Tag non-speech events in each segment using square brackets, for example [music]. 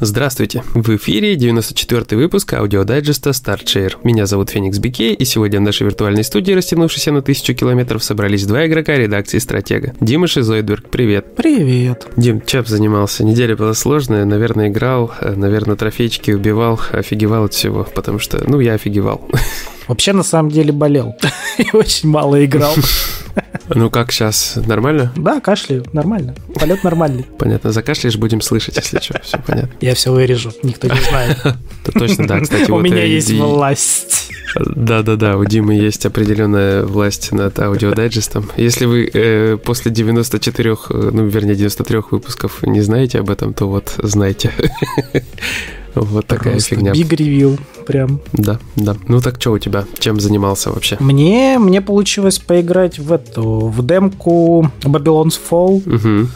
Здравствуйте! В эфире 94-й выпуск аудиодайджеста Start + Share. Меня зовут Феникс Бике, и сегодня в нашей виртуальной студии, растянувшейся на тысячу километров, собрались два игрока редакции «Стратега». Дима Шизойдберг, привет! Привет! Дим, чем занимался? Неделя была сложная, наверное, играл, э, наверное, трофейчики убивал, офигевал от всего, потому что, ну, я офигевал. Вообще, на самом деле, болел. [laughs] И очень мало играл. [laughs] Ну как сейчас? Нормально? Да, кашляю, нормально. Полет нормальный. Понятно, закашляешь, будем слышать, если что, все понятно. Я все вырежу, никто не знает. Точно, да, кстати. У меня есть власть. Да-да-да, у Димы есть определенная власть над аудиодайджестом. Если вы э, после 94, э, ну, вернее, 93 выпусков не знаете об этом, то вот знайте. Вот такая Просто фигня. Big ревил прям. Да, да. Ну так что у тебя? Чем занимался вообще? Мне, мне получилось поиграть в эту, в демку Babylon's Fall. Угу.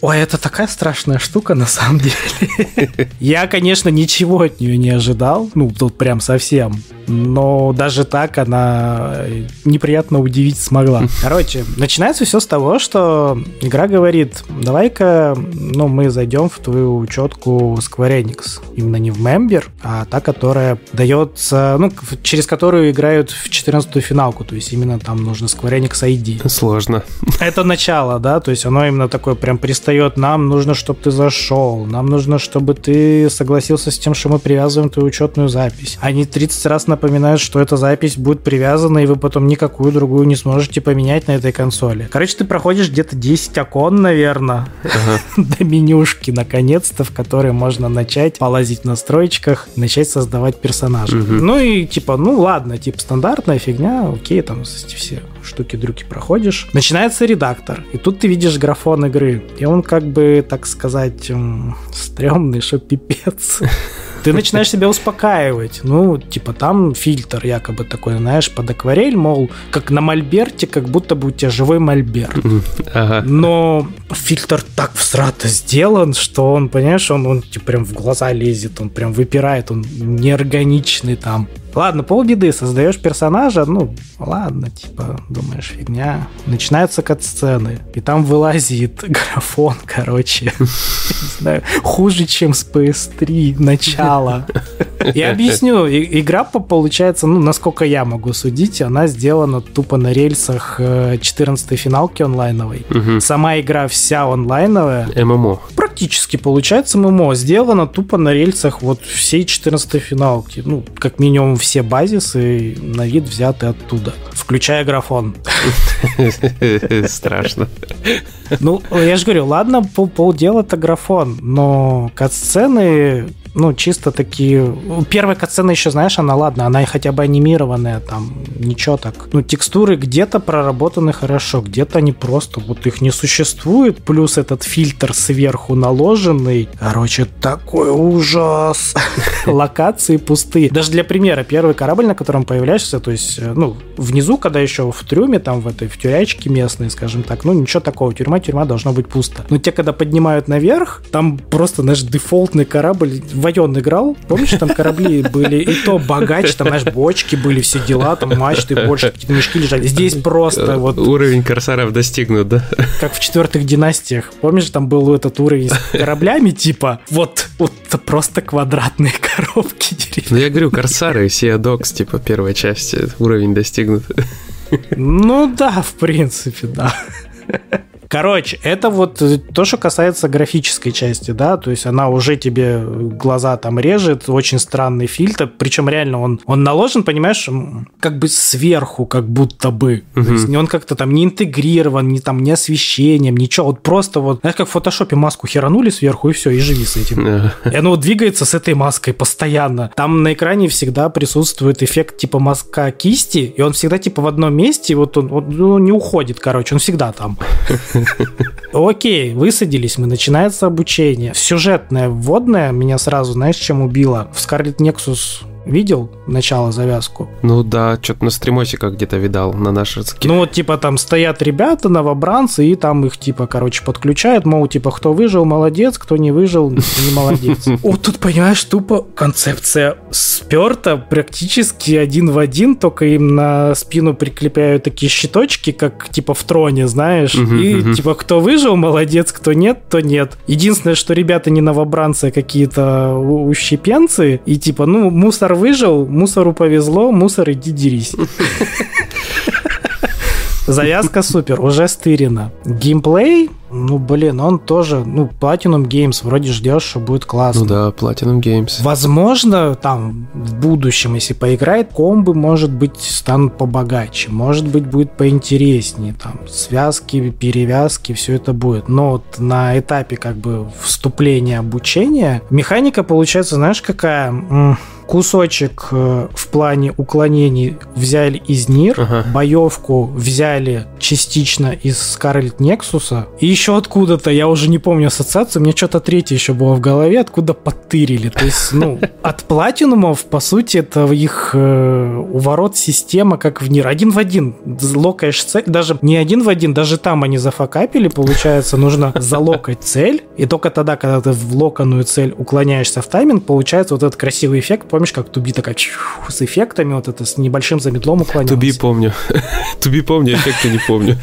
Ой, это такая страшная штука, на самом деле. [laughs] Я, конечно, ничего от нее не ожидал. Ну, тут прям совсем. Но даже так она неприятно удивить смогла. [laughs] Короче, начинается все с того, что игра говорит, давай-ка, ну, мы зайдем в твою учетку Square Enix. Именно не в Member, а та, которая дается, ну, через которую играют в 14-ю финалку. То есть именно там нужно Square Enix ID. Сложно. Это начало, да, то есть оно именно такое прям пристает, нам нужно, чтобы ты зашел, нам нужно, чтобы ты согласился с тем, что мы привязываем твою учетную запись. Они 30 раз напоминают, что эта запись будет привязана, и вы потом никакую другую не сможете поменять на этой консоли. Короче, ты проходишь где-то 10 окон, наверное, [laughs] до менюшки, наконец-то, в которой можно начать полазить в настройках, начать создавать персонажа. Ну и типа, ну ладно, типа стандартная фигня, окей, там все штуки-дрюки проходишь. Начинается редактор, и тут ты видишь графон игры, и он как бы, так сказать, стрёмный, что пипец. [laughs] Ты начинаешь себя успокаивать. Ну, типа, там фильтр якобы такой, знаешь, под акварель, мол, как на мольберте, как будто бы у тебя живой мольберт. Ага. Но фильтр так всрато сделан, что он, понимаешь, он, он типа, прям в глаза лезет, он прям выпирает, он неорганичный там. Ладно, полбеды, создаешь персонажа, ну, ладно, типа, думаешь, фигня. Начинаются кат-сцены, и там вылазит [laughs] графон, короче, [laughs] не знаю, хуже, чем с PS3 начало. Я [laughs] объясню, и- игра по- получается, ну, насколько я могу судить, она сделана тупо на рельсах 14 финалки онлайновой. Сама игра вся онлайновая, ММО. практически получается ММО. Сделано тупо на рельсах вот всей 14 финалки. Ну, как минимум все базисы на вид взяты оттуда. Включая графон. [laughs] Страшно. Ну, я же говорю, ладно, пол, полдела это графон, но катсцены, ну, чисто такие... Первая катсцена еще, знаешь, она, ладно, она и хотя бы анимированная, там, ничего так. Ну, текстуры где-то проработаны хорошо, где-то они просто, вот их не существует, плюс этот фильтр сверху наложенный. Короче, такой ужас. [laughs] Локации пустые. Даже для примера, первый корабль, на котором появляешься, то есть, э, ну, внизу, когда еще в трюме, там, в этой, в тюрячке местной, скажем так, ну, ничего такого, тюрьма, тюрьма должно быть пусто. Но те, когда поднимают наверх, там просто, знаешь, дефолтный корабль, Вайон играл, помнишь, там корабли [laughs] были, и то богаче, там, знаешь, бочки были, все дела, там мачты [laughs] больше, какие-то мешки лежали. Здесь просто вот Уровень корсаров достигнут, да? [laughs] как в четвертых династиях. Помнишь, там был этот уровень с кораблями, типа, вот, вот это просто квадратные коробки деревянные. Ну я говорю, корсары, Sea Dogs, типа первой части, уровень достигнут. Ну да, в принципе, да. Короче, это вот э, то, что касается графической части, да, то есть она уже тебе глаза там режет, очень странный фильтр, причем реально он, он наложен, понимаешь, как бы сверху, как будто бы. То есть он как-то там не интегрирован, не там не освещением, ничего, вот просто вот, знаешь, как в фотошопе маску херанули сверху и все, и живи с этим. И оно вот двигается с этой маской постоянно. Там на экране всегда присутствует эффект типа маска кисти, и он всегда типа в одном месте, вот он, он, ну, не уходит, короче, он всегда там. Окей, высадились мы, начинается обучение. Сюжетное, вводное меня сразу, знаешь, чем убило? В Scarlet Nexus Видел начало, завязку? Ну да, что-то на стримосиках где-то видал, на нашерских. Ну вот, типа, там стоят ребята, новобранцы, и там их, типа, короче, подключают, мол, типа, кто выжил, молодец, кто не выжил, не молодец. [laughs] Вот тут, понимаешь, тупо концепция сперта практически один в один, только им на спину прикрепляют такие щиточки, как, типа, в троне, знаешь, и, типа, кто выжил, молодец, кто нет, то нет. Единственное, что ребята не новобранцы, а какие-то ущепенцы, и, типа, ну, мусор выжил, мусору повезло, мусор иди дерись. Завязка супер, уже стырена. Геймплей, ну, блин, он тоже, ну, Platinum Games, вроде ждешь, что будет классно. Ну да, Platinum Games. Возможно, там, в будущем, если поиграет, комбы, может быть, станут побогаче, может быть, будет поинтереснее, там, связки, перевязки, все это будет. Но вот на этапе, как бы, вступления обучения, механика получается, знаешь, какая кусочек э, в плане уклонений взяли из Нир, ага. боевку взяли частично из Scarlet Nexus, и еще откуда-то, я уже не помню ассоциацию, мне что-то третье еще было в голове, откуда подтырили. То есть, ну, [laughs] от платинумов, по сути, это их э, у ворот система, как в Нир. Один в один. Локаешь цель, даже не один в один, даже там они зафакапили, получается, нужно [laughs] залокать цель, и только тогда, когда ты в локаную цель уклоняешься в тайминг, получается вот этот красивый эффект, помнишь, как Туби такая с эффектами, вот это с небольшим замедлом уклонялся? Туби помню. [laughs] Туби помню, эффекты не помню.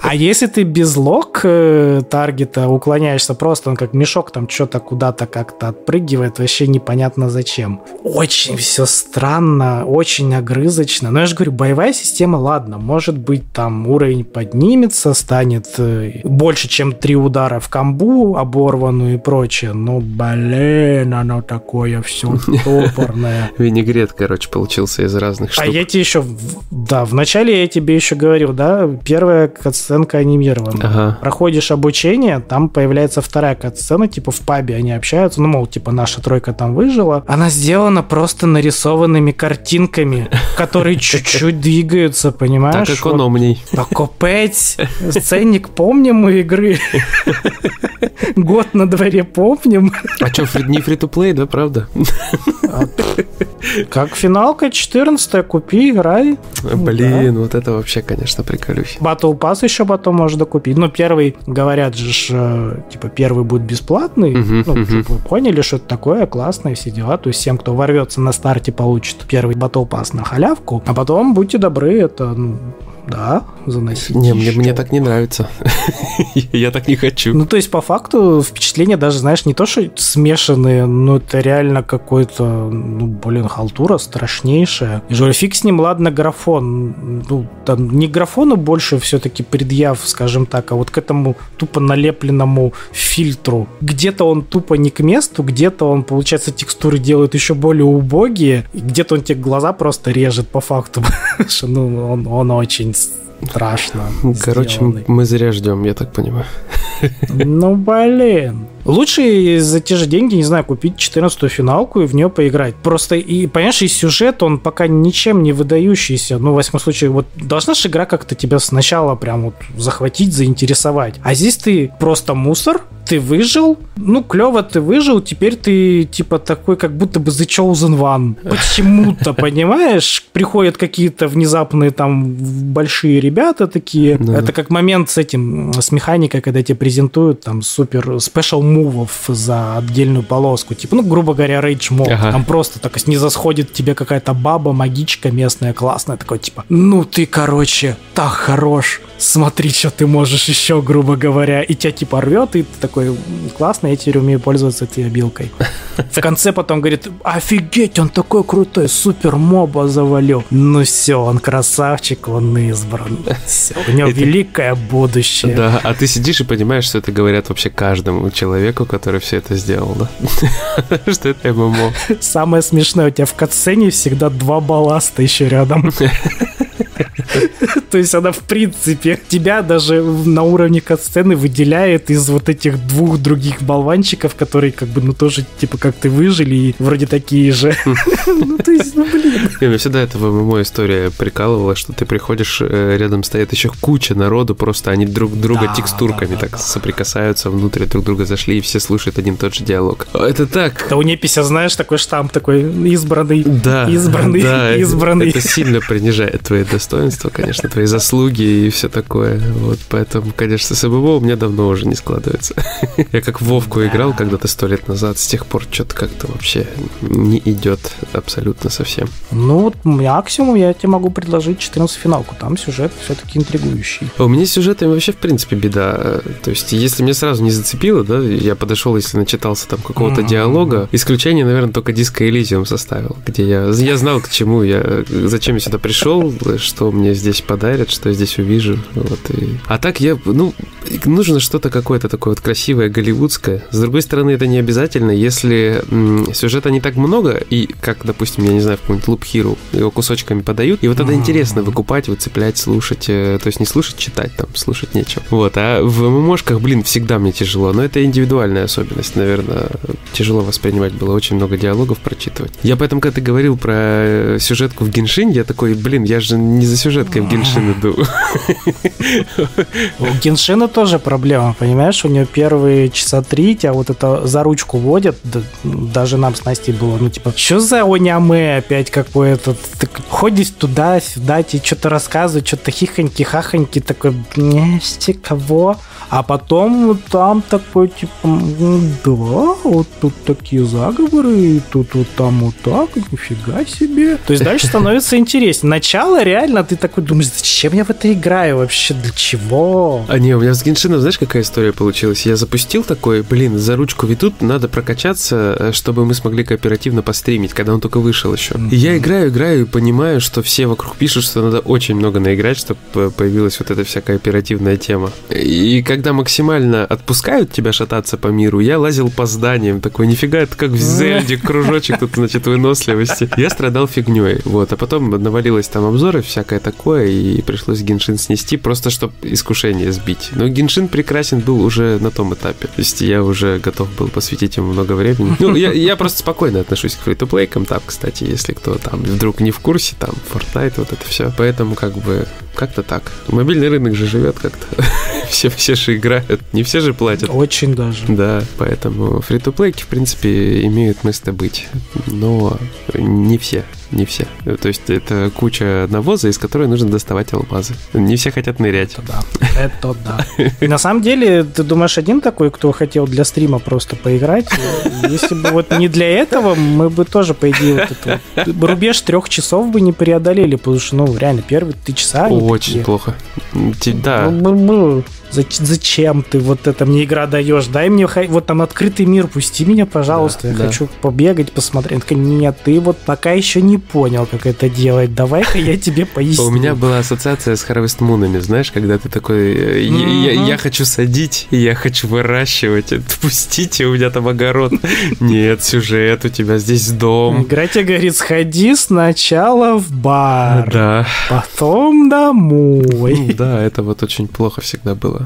А если ты без лог э, таргета уклоняешься, просто он как мешок там что-то куда-то как-то отпрыгивает, вообще непонятно зачем. Очень все странно, очень огрызочно. Но я же говорю, боевая система, ладно, может быть там уровень поднимется, станет э, больше, чем три удара в камбу оборванную и прочее. Но, блин, оно такое все все топорное. [laughs] Винегрет, короче, получился из разных штук. А я тебе еще, да, вначале я тебе еще говорил, да, первая катсценка анимирована. Ага. Проходишь обучение, там появляется вторая катсцена, типа в пабе они общаются, ну, мол, типа наша тройка там выжила. Она сделана просто нарисованными картинками, [laughs] которые чуть-чуть двигаются, понимаешь? Так экономней. Покупать сценник помним у игры. [laughs] Год на дворе помним. А что, не фри-то-плей, да, правда? [laughs] Как финалка 14 купи, играй. Блин, да. вот это вообще, конечно, приколюсь. Battle Pass еще потом можно докупить. Ну, первый, говорят же, э, типа, первый будет бесплатный. Ну. Типа, поняли, что это такое, классное, все дела. То есть всем, кто ворвется на старте, получит первый Battle Pass на халявку. А потом, будьте добры, это ну, да, заносить. Не, мне, мне так не нравится. [laughs] Я так не хочу. Ну, то есть, по факту, впечатление даже, знаешь, не то, что смешанные, но это реально какой-то, ну, блин, халтура страшнейшая. Я говорю, фиг с ним, ладно, графон. Ну, там не графону больше все-таки предъяв, скажем так, а вот к этому тупо налепленному фильтру. Где-то он тупо не к месту, где-то он, получается, текстуры делает еще более убогие, где-то он тебе глаза просто режет по факту. [laughs] ну, он, он очень страшно. Короче, сделанный. мы зря ждем, я так понимаю. Ну, блин. Лучше за те же деньги, не знаю, купить 14-ю финалку и в нее поиграть. Просто, и, понимаешь, и сюжет, он пока ничем не выдающийся. Ну, в восьмом случае, вот должна же игра как-то тебя сначала прям вот захватить, заинтересовать. А здесь ты просто мусор, ты выжил, ну, клево ты выжил, теперь ты, типа, такой, как будто бы The Chosen One. Почему-то, [laughs] понимаешь? Приходят какие-то внезапные там большие ребята такие. Да. Это как момент с этим, с механикой, когда тебе презентуют там супер спешл мувов за отдельную полоску. Типа, ну, грубо говоря, рейдж мод. Ага. Там просто так не засходит тебе какая-то баба, магичка местная, классная, такой, типа, ну ты, короче, так хорош, смотри, что ты можешь еще, грубо говоря. И тебя, типа, рвет, и ты такой, классно, я теперь умею пользоваться этой обилкой. [laughs] В конце потом говорит, офигеть, он такой крутой, супер моба завалил. Ну все, он красавчик, он избран. [laughs] Все, у него великое будущее. Да, а ты сидишь и понимаешь, что это говорят вообще каждому человеку человеку, который все это сделал, да? [laughs] Что это ММО. Самое смешное, у тебя в катсцене всегда два балласта еще рядом. [laughs] То есть она, в принципе, тебя даже на уровне катсцены выделяет из вот этих двух других болванчиков, которые как бы, ну, тоже, типа, как ты выжили и вроде такие же. [laughs] Ну, то есть, ну, блин. Меня всегда эта ММО история прикалывала, что ты приходишь, э, рядом стоит еще куча народу, просто они друг друга текстурками так соприкасаются, внутрь друг друга зашли, и все слушают один тот же диалог. Это так. Да у Непися, знаешь, такой штамп такой избранный, Да, избранный, да, [laughs] избранный. Это сильно принижает твои достоинства, конечно, твои заслуги и все такое. Вот поэтому, конечно, с ММО у меня давно уже не складывается. [laughs] Я как Вовку играл когда-то сто лет назад, с тех пор что-то как-то вообще не идет абсолютно совсем. Ну, вот максимум я тебе могу предложить 14 финалку. Там сюжет все-таки интригующий. А у меня с сюжетами вообще, в принципе, беда. То есть, если мне сразу не зацепило, да, я подошел, если начитался там какого-то диалога, исключение, наверное, только диско Elysium составил, где я, я знал, к чему я, зачем я сюда пришел, что мне здесь подарят, что я здесь увижу. Вот, и... А так я, ну, нужно что-то какое-то такое вот красивое, голливудское. С другой стороны, это не обязательно, если м, сюжета не так много, и как, допустим, я не знаю, в какой-нибудь Loop Hero его кусочками подают, и вот тогда интересно выкупать, выцеплять, слушать, э, то есть не слушать, читать там, слушать нечего. Вот, а в ММОшках, блин, всегда мне тяжело, но это индивидуальная особенность, наверное, тяжело воспринимать было, очень много диалогов прочитывать. Я поэтому, когда ты говорил про э, сюжетку в Геншин, я такой, блин, я же не за сюжеткой в Геншин иду. У Геншина тоже проблема, понимаешь? У нее первые часа три тебя вот это за ручку водят. да, даже нам с Настей было, ну, типа, что за оняме опять какой этот? Ходишь туда-сюда, тебе что-то рассказывают, что-то хихоньки-хахоньки, такой, «Нести, кого? А потом там такой, типа, «М, да, вот тут такие заговоры, и тут вот там вот так, нифига себе. То есть дальше [laughs] становится интереснее. Начало реально ты такой думаешь, зачем я в это играю вообще, для чего? А не, у меня Геншином, знаешь, какая история получилась? Я запустил такой, блин, за ручку ведут, надо прокачаться, э, чтобы мы смогли кооперативно постримить, когда он только вышел еще. И я играю, играю и понимаю, что все вокруг пишут, что надо очень много наиграть, чтобы появилась вот эта вся кооперативная тема. И когда максимально отпускают тебя шататься по миру, я лазил по зданиям, такой, нифига, это как в Зельде, кружочек тут, значит, выносливости. Я страдал фигней, вот, а потом навалилось там обзоры, всякое такое, и пришлось Геншин снести, просто чтобы искушение сбить. Но Геншин прекрасен был уже на том этапе, то есть я уже готов был посвятить ему много времени. Ну, я, я просто спокойно отношусь к фри-то-плейкам, там, кстати, если кто там вдруг не в курсе, там, Fortnite, вот это все. Поэтому, как бы, как-то так. Мобильный рынок же живет как-то. [laughs] все, все же играют, не все же платят. Очень даже. Да, поэтому фри-то-плейки, в принципе, имеют место быть. Но не все, не все. То есть это куча навоза, из которой нужно доставать алмазы. Не все хотят нырять. Это да. Это да. И на самом деле, ты думаешь, один такой, кто хотел для стрима просто поиграть? Если бы вот не для этого, мы бы тоже, по идее, вот этот рубеж трех часов бы не преодолели, потому что, ну, реально, первые три часа... Очень такие, плохо. Да, «Бу-бу-бу, зач- Зачем ты вот это мне игра даешь? Дай мне вот там открытый мир, пусти меня, пожалуйста. Да, я да. хочу побегать, посмотреть. Такая, Нет, ты вот пока еще не понял, как это делать. Давай-ка я тебе поясню. У меня была ассоциация с Harvest Moon'ами, знаешь, когда ты такой, э, я, хочу садить, я хочу выращивать, отпустите, у меня там огород. [laughs] Нет, сюжет, у тебя здесь дом. Игра тебе говорит, сходи сначала в бар, Да, потом домой. Ну да, это вот очень плохо всегда было.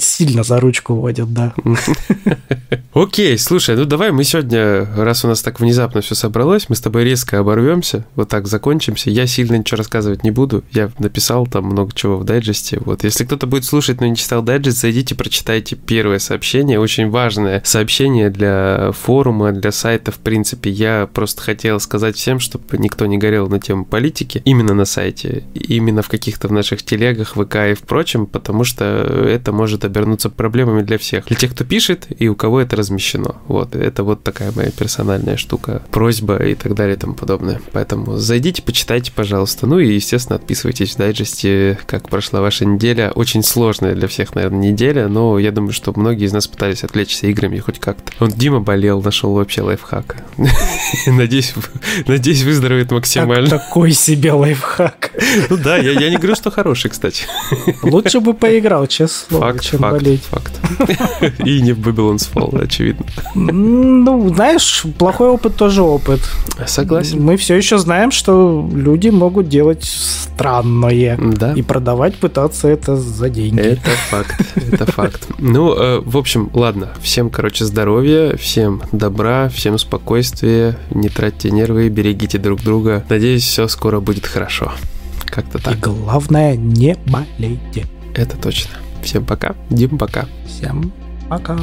Сильно за ручку водят, да. [laughs] Окей, слушай, ну давай мы сегодня, раз у нас так внезапно все собралось, мы с тобой резко оборвемся, вот так закончимся. Я сильно ничего рассказывать не буду. Я написал там много чего в дайджесте. Вот, если кто-то будет слушать, но не читал дайджест, зайдите, прочитайте первое сообщение. Очень важное сообщение для форума, для сайта, в принципе. Я просто хотел сказать всем, чтобы никто не горел на тему политики именно на сайте, именно в каких-то в наших телегах, ВК и впрочем, потому что это может обернуться проблемами для всех. Для тех, кто пишет и у кого это размещено. Вот, это вот такая моя персональная штука, просьба и так далее и тому подобное. Поэтому зайдите, почитайте, пожалуйста. Ну и, естественно, отписывайтесь в дайджесте, как прошла ваша неделя. Очень сложная для всех, наверное, неделя, но я думаю, что многие из нас пытались отвлечься играми хоть как-то. Он Дима болел, нашел вообще лайфхак. [laughs] Надеюсь, надеюсь, выздоровеет максимально. такой себе лайфхак. Ну да, я, я не говорю, что хороший, кстати. Лучше бы поиграл, честное слово. Факт, чем факт, болеть. Факт. [laughs] И не в Babylon's Fall, очевидно. Ну, знаешь, плохой опыт тоже опыт. Согласен. Мы все еще знаем, что люди могут делать странное. Да. И продавать пытаться это за деньги. Это факт, это факт. Ну, э, в общем, ладно. Всем, короче, здоровья, всем добра, всем спокойствия. Не тратьте нервы, берегите друг друга. Надеюсь, все скоро будет хорошо. Как-то И так. главное, не болейте. Это точно. Всем пока. Дим, пока. Всем пока.